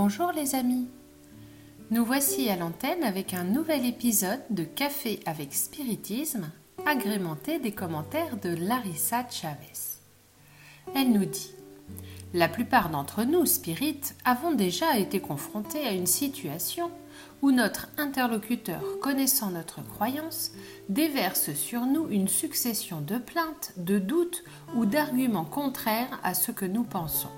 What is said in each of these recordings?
Bonjour les amis. Nous voici à l'antenne avec un nouvel épisode de Café avec Spiritisme, agrémenté des commentaires de Larissa Chavez. Elle nous dit La plupart d'entre nous, spirites, avons déjà été confrontés à une situation où notre interlocuteur, connaissant notre croyance, déverse sur nous une succession de plaintes, de doutes ou d'arguments contraires à ce que nous pensons.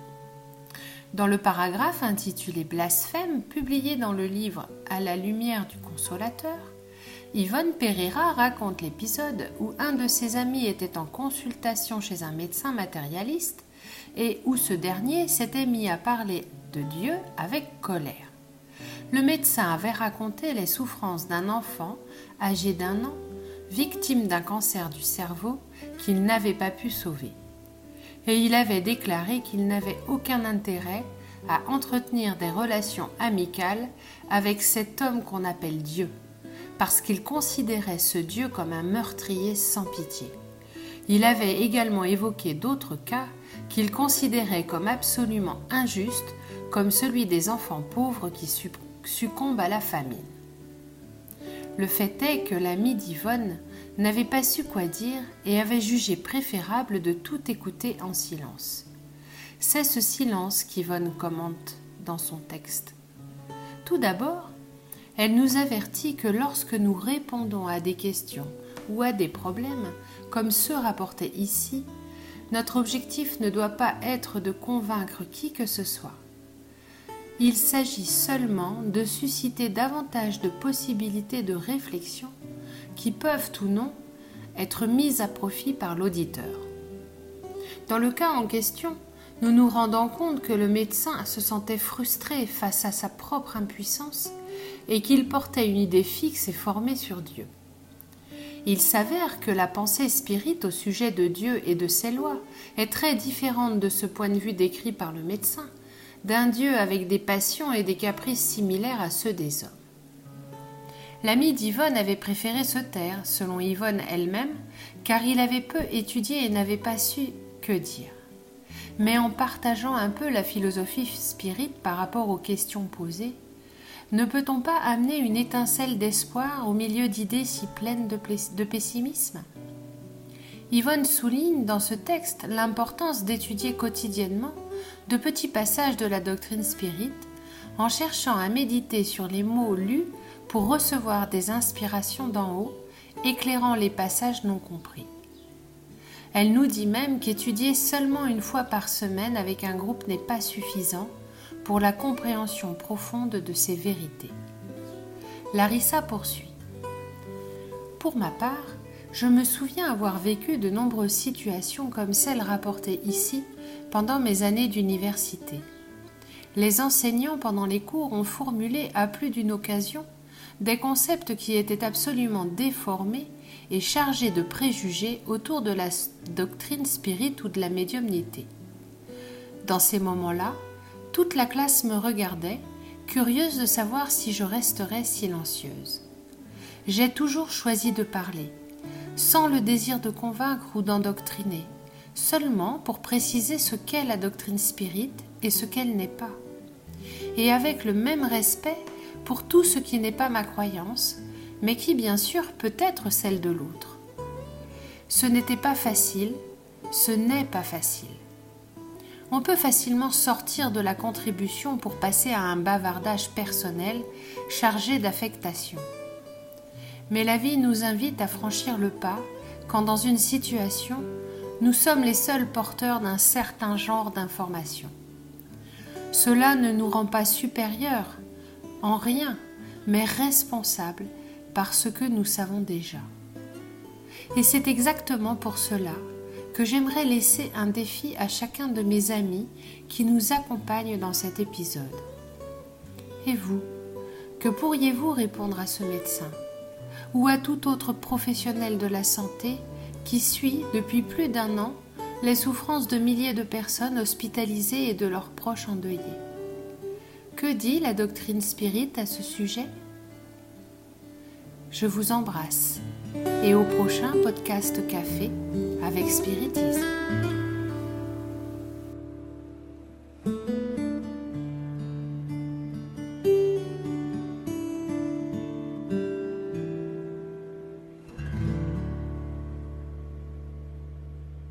Dans le paragraphe intitulé Blasphème, publié dans le livre À la lumière du consolateur, Yvonne Pereira raconte l'épisode où un de ses amis était en consultation chez un médecin matérialiste et où ce dernier s'était mis à parler de Dieu avec colère. Le médecin avait raconté les souffrances d'un enfant âgé d'un an, victime d'un cancer du cerveau qu'il n'avait pas pu sauver. Et il avait déclaré qu'il n'avait aucun intérêt à entretenir des relations amicales avec cet homme qu'on appelle Dieu, parce qu'il considérait ce Dieu comme un meurtrier sans pitié. Il avait également évoqué d'autres cas qu'il considérait comme absolument injustes, comme celui des enfants pauvres qui succombe à la famine. Le fait est que l'ami d'Yvonne n'avait pas su quoi dire et avait jugé préférable de tout écouter en silence. C'est ce silence qu'Yvonne commente dans son texte. Tout d'abord, elle nous avertit que lorsque nous répondons à des questions ou à des problèmes, comme ceux rapportés ici, notre objectif ne doit pas être de convaincre qui que ce soit. Il s'agit seulement de susciter davantage de possibilités de réflexion qui peuvent ou non être mises à profit par l'auditeur. Dans le cas en question, nous nous rendons compte que le médecin se sentait frustré face à sa propre impuissance et qu'il portait une idée fixe et formée sur Dieu. Il s'avère que la pensée spirite au sujet de Dieu et de ses lois est très différente de ce point de vue décrit par le médecin, d'un Dieu avec des passions et des caprices similaires à ceux des hommes. L'ami d'Yvonne avait préféré se taire, selon Yvonne elle-même, car il avait peu étudié et n'avait pas su que dire. Mais en partageant un peu la philosophie spirite par rapport aux questions posées, ne peut-on pas amener une étincelle d'espoir au milieu d'idées si pleines de, pessimisme? Yvonne souligne dans ce texte l'importance d'étudier quotidiennement de petits passages de la doctrine spirite en cherchant à méditer sur les mots lus pour recevoir des inspirations d'en haut, éclairant les passages non compris. Elle nous dit même qu'étudier seulement une fois par semaine avec un groupe n'est pas suffisant pour la compréhension profonde de ces vérités. Larissa poursuit. Pour ma part, je me souviens avoir vécu de nombreuses situations comme celles rapportées ici pendant mes années d'université. Les enseignants pendant les cours ont formulé à plus d'une occasion des concepts qui étaient absolument déformés et chargés de préjugés autour de la doctrine spirite ou de la médiumnité. Dans ces moments-là, toute la classe me regardait, curieuse de savoir si je resterais silencieuse. J'ai toujours choisi de parler, sans le désir de convaincre ou d'endoctriner, seulement pour préciser ce qu'est la doctrine spirite et ce qu'elle n'est pas. Et avec le même respect pour tout ce qui n'est pas ma croyance, mais qui bien sûr peut être celle de l'autre. Ce n'était pas facile, ce n'est pas facile. On peut facilement sortir de la contribution pour passer à un bavardage personnel chargé d'affectation. Mais la vie nous invite à franchir le pas quand dans une situation, nous sommes les seuls porteurs d'un certain genre d'informations. Cela ne nous rend pas supérieurs en rien, mais responsables par ce que nous savons déjà. Et c'est exactement pour cela que j'aimerais laisser un défi à chacun de mes amis qui nous accompagnent dans cet épisode. Et vous, que pourriez-vous répondre à ce médecin? Ou à tout autre professionnel de la santé qui suit depuis plus d'un an les souffrances de milliers de personnes hospitalisées et de leurs proches endeuillés. Que dit la doctrine spirite à ce sujet? Je vous embrasse et au prochain podcast café avec spiritisme.